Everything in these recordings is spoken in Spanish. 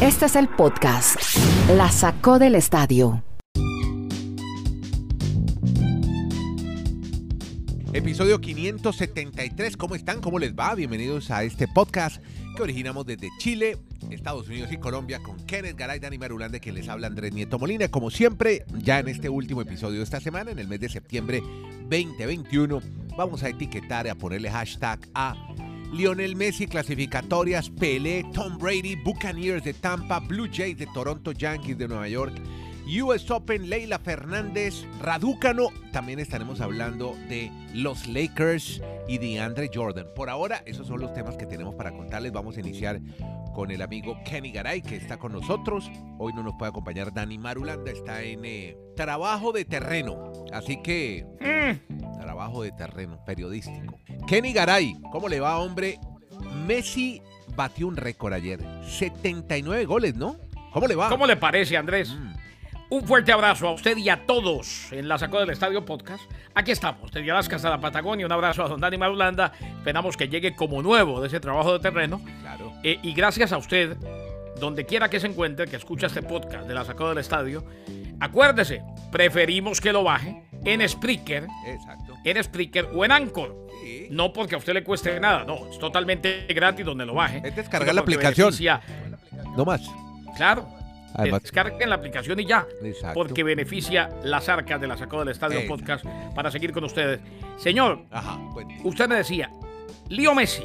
Este es el podcast. La sacó del estadio. Episodio 573. ¿Cómo están? ¿Cómo les va? Bienvenidos a este podcast que originamos desde Chile, Estados Unidos y Colombia con Kenneth Garay, Dani Marulanda, que les habla Andrés Nieto Molina. Como siempre, ya en este último episodio de esta semana, en el mes de septiembre 2021, vamos a etiquetar y a ponerle hashtag a Lionel Messi, clasificatorias, Pelé, Tom Brady, Buccaneers de Tampa, Blue Jays de Toronto, Yankees de Nueva York. US Open, Leila Fernández, Raducano. También estaremos hablando de los Lakers y de Andre Jordan. Por ahora, esos son los temas que tenemos para contarles. Vamos a iniciar con el amigo Kenny Garay, que está con nosotros. Hoy no nos puede acompañar Dani Marulanda, está en eh, trabajo de terreno. Así que, trabajo de terreno, periodístico. Kenny Garay, ¿cómo le va, hombre? Messi batió un récord ayer. 79 goles, ¿no? ¿Cómo le va? ¿Cómo le parece, Andrés? Mm. Un fuerte abrazo a usted y a todos en la Sacó del Estadio Podcast. Aquí estamos, desde Alaska hasta la Patagonia. Un abrazo a don Dani Marulanda. Esperamos que llegue como nuevo de ese trabajo de terreno. Claro. Eh, y gracias a usted, donde quiera que se encuentre, que escucha este podcast de la Sacó del Estadio, acuérdese, preferimos que lo baje en Spreaker, Exacto. en Spreaker o en Anchor. Sí. No porque a usted le cueste nada, no, es totalmente gratis donde lo baje. Es descargar la aplicación. No más. Claro. Además- Descarguen la aplicación y ya. Exacto. Porque beneficia las arcas de la Sacó del Estadio Exacto. Podcast para seguir con ustedes. Señor, Ajá. usted me decía, Lío Messi,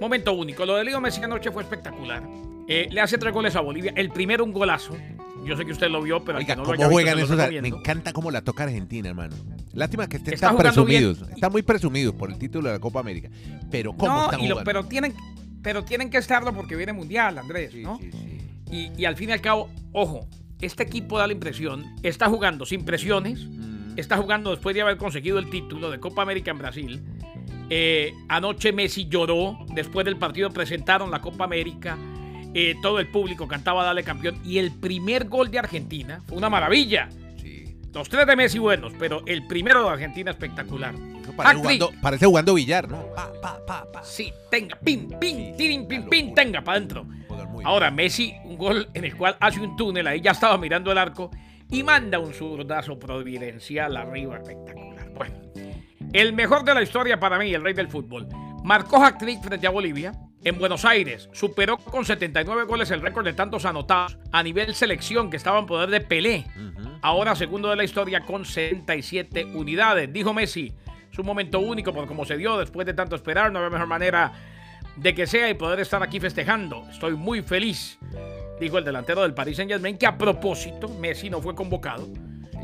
momento único. Lo de Lío Messi anoche fue espectacular. Eh, le hace tres goles a Bolivia. El primero un golazo. Yo sé que usted lo vio, pero Oiga, no lo ¿cómo haya visto, juegan lo esos? Me encanta cómo la toca Argentina, hermano. Lástima que estén Está tan bien. presumidos. Están muy presumidos por el título de la Copa América. Pero ¿cómo No, están y lo- pero tienen, pero tienen que estarlo porque viene mundial, Andrés, Sí, ¿no? sí, sí. Y, y al fin y al cabo, ojo, este equipo da la impresión, está jugando sin presiones, Mm. está jugando después de haber conseguido el título de Copa América en Brasil. Eh, anoche Messi lloró, después del partido presentaron la Copa América, eh, todo el público cantaba Dale campeón y el primer gol de Argentina fue una maravilla. Sí. Los tres de Messi buenos, pero el primero de Argentina espectacular. Parece, jugando, parece jugando billar, ¿no? Pa, pa, pa, pa. Sí, tenga, pin, pin, tirin, pin, pin, tenga, para adentro. Muy Ahora, Messi, un gol en el cual hace un túnel, ahí ya estaba mirando el arco y manda un zurdazo providencial arriba, espectacular. Bueno, el mejor de la historia para mí, el rey del fútbol. Marcó hat-trick frente a Bolivia. En Buenos Aires superó con 79 goles el récord de tantos anotados a nivel selección que estaba en poder de Pelé. Ahora segundo de la historia con 77 unidades. Dijo Messi, es un momento único por cómo se dio después de tanto esperar. No había mejor manera de que sea y poder estar aquí festejando. Estoy muy feliz, dijo el delantero del Paris Saint Germain, que a propósito, Messi no fue convocado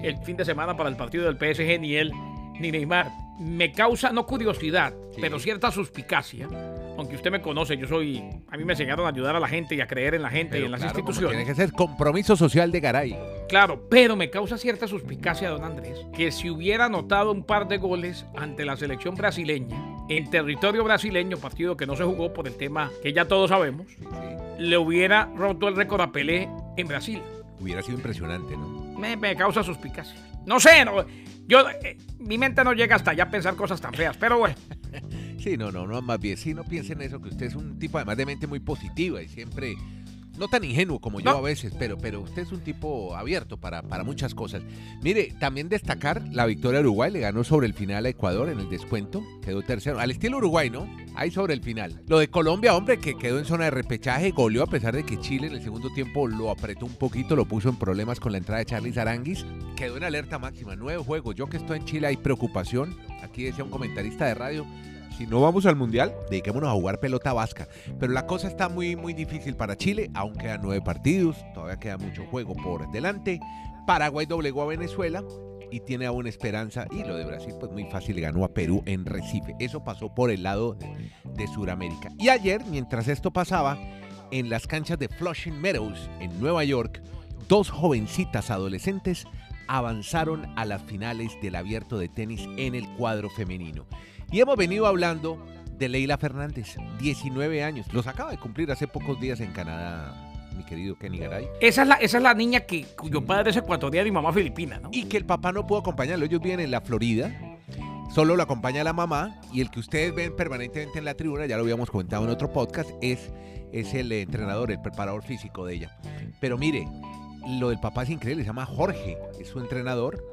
el fin de semana para el partido del PSG, ni él ni Neymar. Me causa no curiosidad, Sí. pero cierta suspicacia. Aunque usted me conoce, yo soy. A mí me enseñaron a ayudar a la gente y a creer en la gente y en las claro, instituciones. Tiene que ser compromiso social de Garay. Claro, pero me causa cierta suspicacia, don Andrés, que si hubiera anotado un par de goles ante la selección brasileña, en territorio brasileño, partido que no se jugó por el tema que ya todos sabemos, Sí. le hubiera roto el récord a Pelé en Brasil. Hubiera sido impresionante, ¿no? Me, me causa suspicacia. No sé, no, yo, eh, mi mente no llega hasta allá a pensar cosas tan feas, pero bueno. Sí, no, no, no, más bien, sí, no piensen eso, que usted es un tipo además de mente muy positiva y siempre, no tan ingenuo como yo No. a veces, pero, pero usted es un tipo abierto para, para muchas cosas. Mire, también destacar la victoria de Uruguay, le ganó sobre el final a Ecuador en el descuento, quedó tercero, al estilo Uruguay, ¿no? Ahí sobre el final. Lo de Colombia, hombre, que quedó en zona de repechaje, goleó a pesar de que Chile en el segundo tiempo lo apretó un poquito, lo puso en problemas con la entrada de Charlie Aranguis, quedó en alerta máxima, nueve juegos, yo que estoy en Chile hay preocupación, aquí decía un comentarista de radio, si no vamos al mundial, dediquémonos a jugar pelota vasca. Pero la cosa está muy, muy difícil para Chile. Aún quedan nueve partidos, todavía queda mucho juego por delante. Paraguay doblegó a Venezuela y tiene aún esperanza. Y lo de Brasil, pues muy fácil, ganó a Perú en Recife. Eso pasó por el lado de, de Sudamérica. Y ayer, mientras esto pasaba, en las canchas de Flushing Meadows, en Nueva York, dos jovencitas adolescentes avanzaron a las finales del abierto de tenis en el cuadro femenino. Y hemos venido hablando de Leila Fernández, 19 años. Los acaba de cumplir hace pocos días en Canadá, mi querido Kenny Garay. Esa es la, esa es la niña que, cuyo padre es ecuatoriano y mamá filipina, ¿no? Y que el papá no pudo acompañarlo. Ellos viven en la Florida. Solo lo acompaña la mamá. Y el que ustedes ven permanentemente en la tribuna, ya lo habíamos comentado en otro podcast, es es el entrenador, el preparador físico de ella. Pero mire, lo del papá es increíble, se llama Jorge, es su entrenador,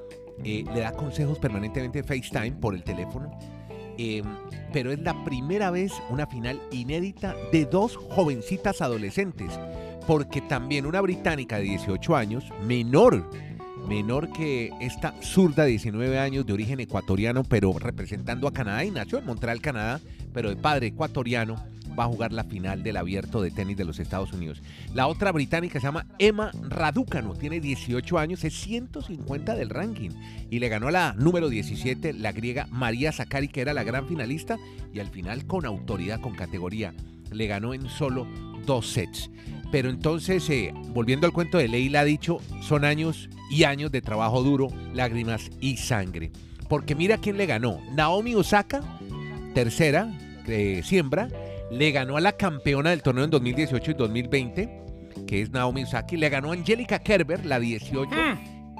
eh, le da consejos permanentemente FaceTime por el teléfono. Eh, pero es la primera vez una final inédita de dos jovencitas adolescentes, porque también una británica de 18 años, menor, menor que esta zurda de 19 años de origen ecuatoriano, pero representando a Canadá y nació en Montreal, Canadá, pero de padre ecuatoriano, va a jugar la final del abierto de tenis de los Estados Unidos. La otra británica se llama Emma Raducanu, tiene 18 años, es 150 del ranking y le ganó a la número 17, la griega María Zakari, que era la gran finalista y al final con autoridad, con categoría, le ganó en solo dos sets. Pero entonces, eh, volviendo al cuento de Leila, ha dicho, son años y años de trabajo duro, lágrimas y sangre. Porque mira quién le ganó. Naomi Osaka, tercera, eh, siembra, le ganó a la campeona del torneo en 2018 y 2020, que es Naomi Osaka, y le ganó a Angélica Kerber, la 18,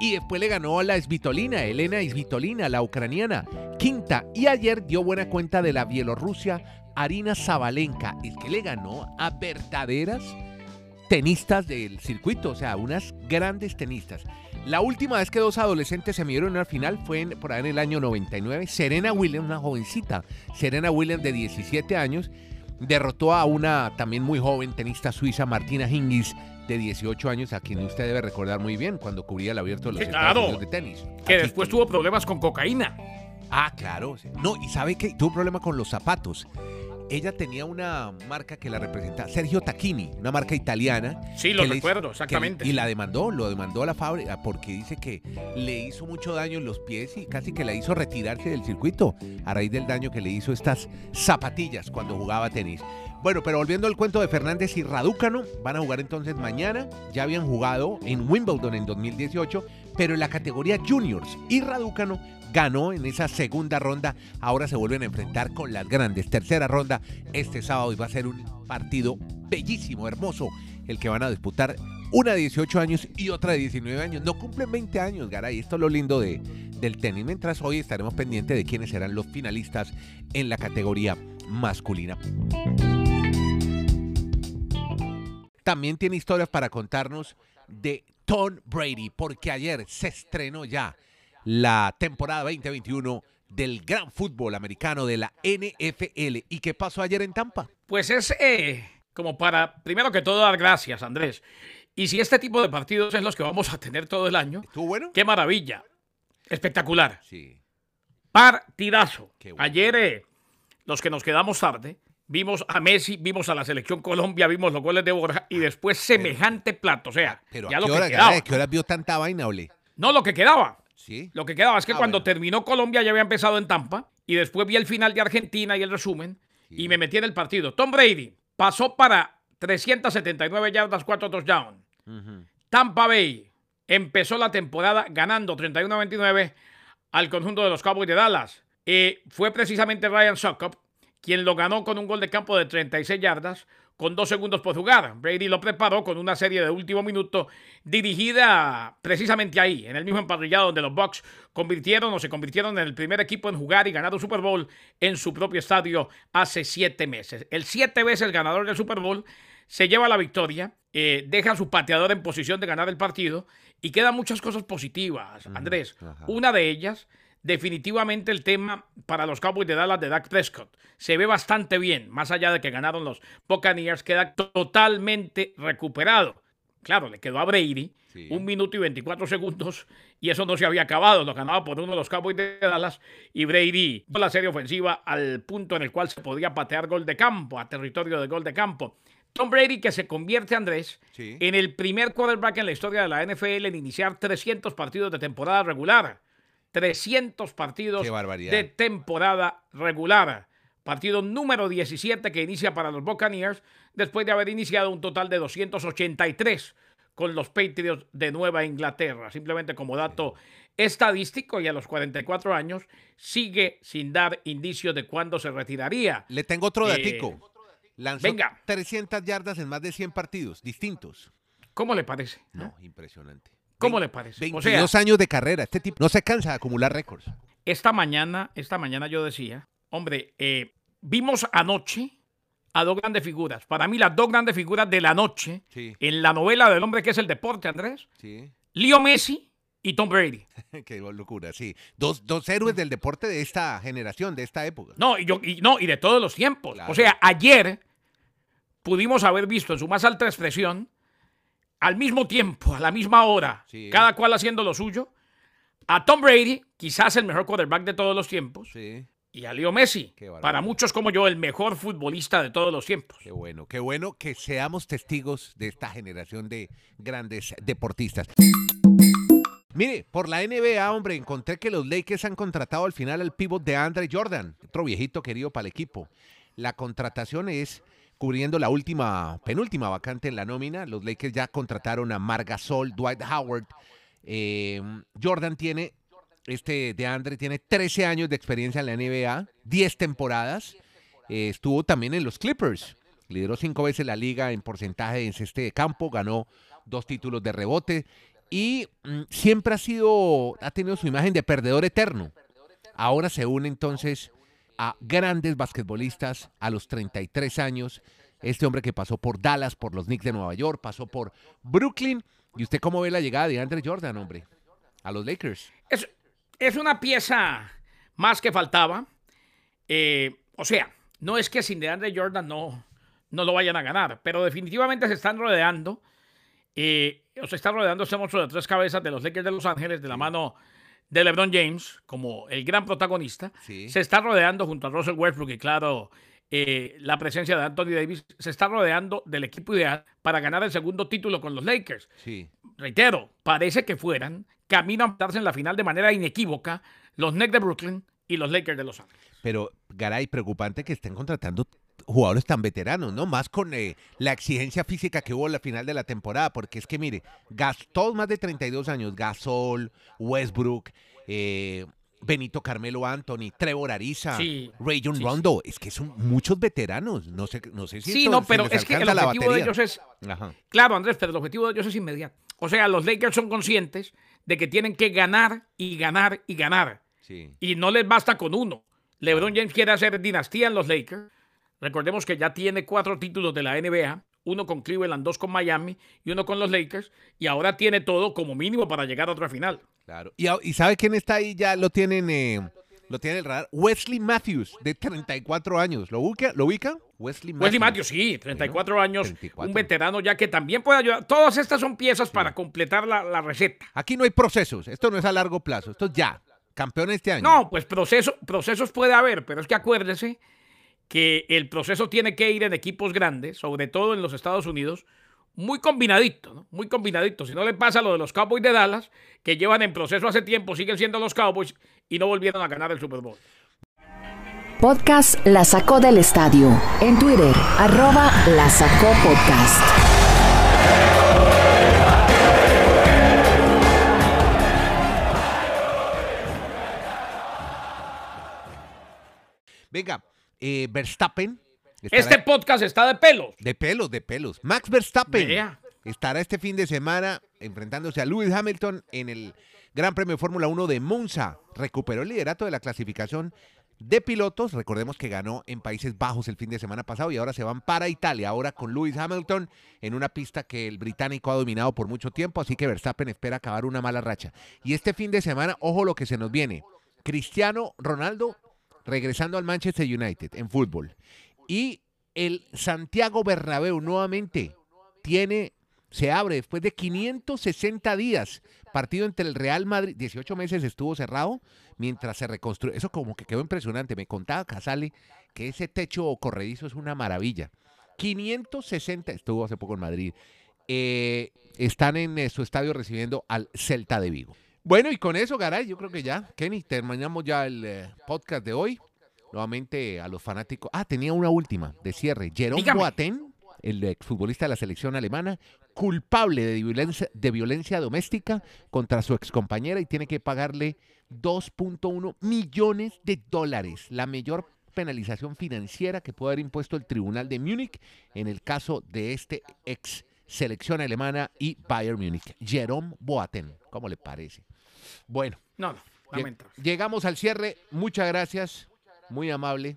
y después le ganó a la Svitolina, Elena Svitolina, la ucraniana, quinta, y ayer dio buena cuenta de la Bielorrusia, Arina Zabalenka, el que le ganó a verdaderas tenistas del circuito, o sea, unas grandes tenistas. La última vez que dos adolescentes se midieron en una final fue en- por ahí en el año 99. Serena Williams, una jovencita, Serena Williams de 17 años, derrotó a una también muy joven tenista suiza, Martina Hingis, de 18 años, a quien usted debe recordar muy bien cuando cubría el abierto de los Estados claro. Unidos de tenis. Que Aquí después tuvo problemas con cocaína. Ah, claro. No, y sabe que tuvo un problema con los zapatos. Ella tenía una marca que la representaba, Sergio Tacchini, una marca italiana. Sí, lo hizo- recuerdo, que- exactamente. y la demandó, lo demandó a la fábrica porque dice que le hizo mucho daño en los pies y casi que la hizo retirarse del circuito a raíz del daño que le hizo estas zapatillas cuando jugaba tenis. Bueno, pero volviendo al cuento de Fernández y Radúcano, van a jugar entonces mañana. Ya habían jugado en Wimbledon en 2018, pero en la categoría juniors. Y Radúcano ganó en esa segunda ronda. Ahora se vuelven a enfrentar con las grandes. Tercera ronda este sábado y va a ser un partido bellísimo, hermoso, el que van a disputar una de 18 años y otra de 19 años. No cumplen 20 años, Garay. Esto es lo lindo de, del tenis. Mientras hoy estaremos pendientes de quiénes serán los finalistas en la categoría masculina. También tiene historias para contarnos de Tom Brady, porque ayer se estrenó ya la temporada 2021 del gran fútbol americano de la NFL. ¿Y qué pasó ayer en Tampa? Pues es eh, como para, primero que todo, dar gracias, Andrés. Y si este tipo de partidos es los que vamos a tener todo el año, ¿Estuvo bueno? qué maravilla. Espectacular. Sí. Partidazo. Qué bueno. Ayer, eh, los que nos quedamos tarde, vimos a Messi, vimos a la selección Colombia, vimos los goles de Borja y después semejante plato. O sea, Pero ya ¿a lo qué que hora, quedaba. Qué hora vio tanta vaina, ole? No, lo que quedaba. Sí. Lo que quedaba es que Ah, cuando bueno. terminó Colombia ya había empezado en Tampa y después vi el final de Argentina y el resumen Sí. y me metí en el partido. Tom Brady pasó para 379 yardas, 4 touchdowns. Ujú. Tampa Bay empezó la temporada ganando 31-29 al conjunto de los Cowboys de Dallas. Eh, fue precisamente Ryan Suckup quien lo ganó con un gol de campo de 36 yardas con dos segundos por jugar. Brady lo preparó con una serie de último minuto dirigida precisamente ahí, en el mismo emparrillado donde los Bucks convirtieron o se convirtieron en el primer equipo en jugar y ganar un Super Bowl en su propio estadio hace siete meses. El siete veces ganador del Super Bowl se lleva la victoria, eh, deja a su pateador en posición de ganar el partido y quedan muchas cosas positivas, Andrés. ajá. Una de ellas, definitivamente el tema para los Cowboys de Dallas de Dak Prescott. Se ve bastante bien, más allá de que ganaron los Buccaneers, queda totalmente recuperado. Claro, le quedó a Brady Sí. un minuto y 24 segundos y eso no se había acabado. Lo ganaba por uno de los Cowboys de Dallas y Brady dio la serie ofensiva al punto en el cual se podía patear gol de campo, a territorio de gol de campo. Tom Brady que se convierte, Andrés, Sí. en el primer quarterback en la historia de la NFL en iniciar 300 partidos de temporada regular. 300 partidos de temporada regular. Partido número 17 que inicia para los Buccaneers después de haber iniciado un total de 283 con los Patriots de Nueva Inglaterra. Simplemente como dato estadístico y a los 44 años sigue sin dar indicios de cuándo se retiraría. Le tengo otro Eh, datico. Lanzó venga. 300 yardas en más de 100 partidos distintos. ¿Cómo le parece? No, impresionante. ¿Cómo le parece? O 22 sea, años de carrera. Este tipo no se cansa de acumular récords. esta mañana, esta mañana yo decía, hombre, eh, vimos anoche a dos grandes figuras. Para mí, las dos grandes figuras de la noche Sí. en la novela del hombre que es el deporte, Andrés. Sí. Leo Messi y Tom Brady. Qué locura, sí. Dos, dos héroes del deporte de esta generación, de esta época. No, y, yo, y, no, y de todos los tiempos. Claro. O sea, ayer pudimos haber visto en su más alta expresión, al mismo tiempo, a la misma hora, Sí. cada cual haciendo lo suyo, a Tom Brady, quizás el mejor quarterback de todos los tiempos, Sí. y a Leo Messi, para muchos como yo, el mejor futbolista de todos los tiempos. Qué bueno, qué bueno que seamos testigos de esta generación de grandes deportistas. Mire, por la NBA, hombre, encontré que los Lakers han contratado al final al pivot de Andre Jordan, otro viejito querido para el equipo. La contratación es cubriendo la última, penúltima vacante en la nómina. Los Lakers ya contrataron a Margasol, Dwight Howard. Eh, Jordan tiene, este de Andre tiene 13 años de experiencia en la NBA, 10 temporadas. Eh, estuvo también en los Clippers. Lideró cinco veces la liga en porcentaje en ceste de campo, ganó dos títulos de rebote y mm, siempre ha sido, ha tenido su imagen de perdedor eterno. Ahora se une entonces a grandes basquetbolistas a los 33 años. Este hombre que pasó por Dallas, por los Knicks de Nueva York, pasó por Brooklyn. ¿Y usted cómo ve la llegada de Andre Jordan, hombre? A los Lakers. Es, es una pieza más que faltaba. Eh, o sea, no es que sin DeAndre Jordan no, no lo vayan a ganar, pero definitivamente se están rodeando. eh, o se está rodeando ese monstruo de tres cabezas de los Lakers de Los Ángeles de la mano de LeBron James como el gran protagonista. Sí. Se está rodeando junto a Russell Westbrook y claro, eh, la presencia de Anthony Davis. Se está rodeando del equipo ideal para ganar el segundo título con los Lakers Sí. reitero, parece que fueran camino a darse en la final de manera inequívoca los Knicks de Brooklyn y los Lakers de Los Ángeles. Pero, Garay, preocupante que estén contratando jugadores tan veteranos, ¿no? Más con eh, la exigencia física que hubo en la final de la temporada, porque es que, mire, todos más de 32 años, Gasol, Westbrook, eh, Benito Carmelo Anthony, Trevor Ariza, Sí, Rayon sí, Rondo, es que son muchos veteranos, no sé, no sé si Sí, no, pero es que el objetivo de ellos es, Ajá. claro, Andrés, pero el objetivo de ellos es inmediato. O sea, los Lakers son conscientes de que tienen que ganar y ganar y ganar. Y no les basta con uno. LeBron James quiere hacer dinastía en los Lakers. Recordemos que ya tiene cuatro títulos de la NBA, uno con Cleveland, dos con Miami y uno con los Lakers, y ahora tiene todo como mínimo para llegar a otra final. Claro. ¿Y, y sabe quién está ahí? Ya lo tienen, eh, lo tiene el radar. Wesley Matthews, de 34 años. ¿Lo ubica? ¿Lo ubica? Wesley Matthews. Wesley Matthews, sí, 34 años, 34. un veterano ya que también puede ayudar. Todas estas son piezas para completar la, la receta. Aquí no hay procesos. Esto no es a largo plazo. Esto es ya. Campeón este año. No, pues proceso, procesos puede haber, pero es que acuérdese que el proceso tiene que ir en equipos grandes, sobre todo en los Estados Unidos, muy combinadito, ¿no? Muy combinadito. Si no le pasa lo de los Cowboys de Dallas, que llevan en proceso hace tiempo, siguen siendo los Cowboys y no volvieron a ganar el Super Bowl. Podcast La Sacó del Estadio. En Twitter, arroba La Sacó Podcast. Venga, eh, Verstappen. Este podcast está de pelos. De pelos, de pelos. Max Verstappen Vea. estará este fin de semana enfrentándose a Lewis Hamilton en el Gran Premio de Fórmula 1 de Monza. Recuperó el liderato de la clasificación de pilotos. Recordemos que ganó en Países Bajos el fin de semana pasado y ahora se van para Italia. Ahora con Lewis Hamilton en una pista que el británico ha dominado por mucho tiempo. Así que Verstappen espera acabar una mala racha. Y este fin de semana, ojo lo que se nos viene. Cristiano Ronaldo regresando al Manchester United en fútbol. Y el Santiago Bernabéu nuevamente tiene, se abre después de 560 días. Partido entre el Real Madrid, 18 meses estuvo cerrado mientras se reconstruye. Eso como que quedó impresionante. Me contaba Casale que ese techo corredizo es una maravilla. 560, estuvo hace poco en Madrid. eh, están en eh, su estadio recibiendo al Celta de Vigo. Bueno, y con eso, Garay, yo creo que ya, Kenny, terminamos ya el eh, podcast de hoy. Nuevamente a los fanáticos. Ah, tenía una última de cierre. Jerome Dígame. Boateng, el exfutbolista de la selección alemana, culpable de violencia, de violencia doméstica contra su excompañera y tiene que pagarle 2.1 millones de dólares, la mayor penalización financiera que puede haber impuesto el Tribunal de Múnich en el caso de este ex selección alemana y Bayern Múnich. Jerome Boateng, ¿cómo le parece? Bueno, No, no. Llegamos al cierre. Muchas gracias. Muy amable.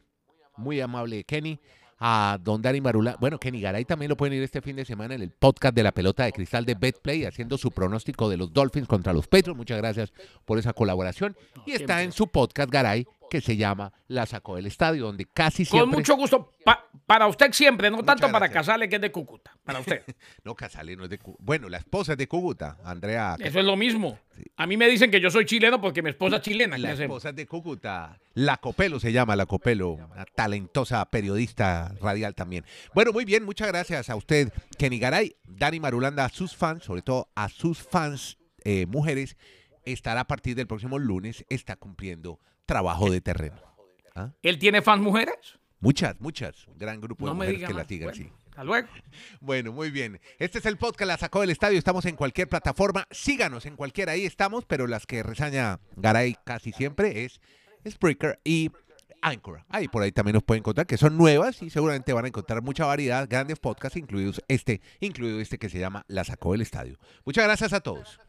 Muy amable, Kenny. a Don Dani Marula. Bueno, Kenny Garay también lo pueden ir este fin de semana en el podcast de la pelota de cristal de Betplay, haciendo su pronóstico de los Dolphins contra los Patriots. Muchas gracias por esa colaboración. Y está en su podcast Garay, que se llama La Sacó del Estadio, donde casi siempre... Con mucho gusto, pa- para usted siempre, no Muchas tanto para. Casale, que es de Cúcuta, para usted. No, Casale no es de Cúcuta. Bueno, la esposa es de Cúcuta, Andrea. Eso es lo mismo. A mí me dicen que yo soy chileno porque mi esposa es chilena. ¿qué La esposa es de Cúcuta. La Copelo se llama, La Copelo, una talentosa periodista radial también. Bueno, muy bien, muchas gracias a usted, Kenny Garay, Dani Marulanda, a sus fans, sobre todo a sus fans eh, mujeres, estará a partir del próximo lunes, está cumpliendo trabajo de terreno. ¿Ah? ¿Él tiene fans mujeres? Muchas, muchas. Un gran grupo de mujeres que latigan, bueno, sí. Hasta luego. Bueno, muy bien. Este es el podcast, la sacó del estadio. Estamos en cualquier plataforma. Síganos en cualquiera, ahí estamos, pero las que resaña Garay casi siempre es Spreaker y Anchor. Ahí por ahí también nos pueden encontrar, que son nuevas y seguramente van a encontrar mucha variedad, grandes podcasts, incluidos este, incluido este que se llama La sacó del estadio. Muchas gracias a todos.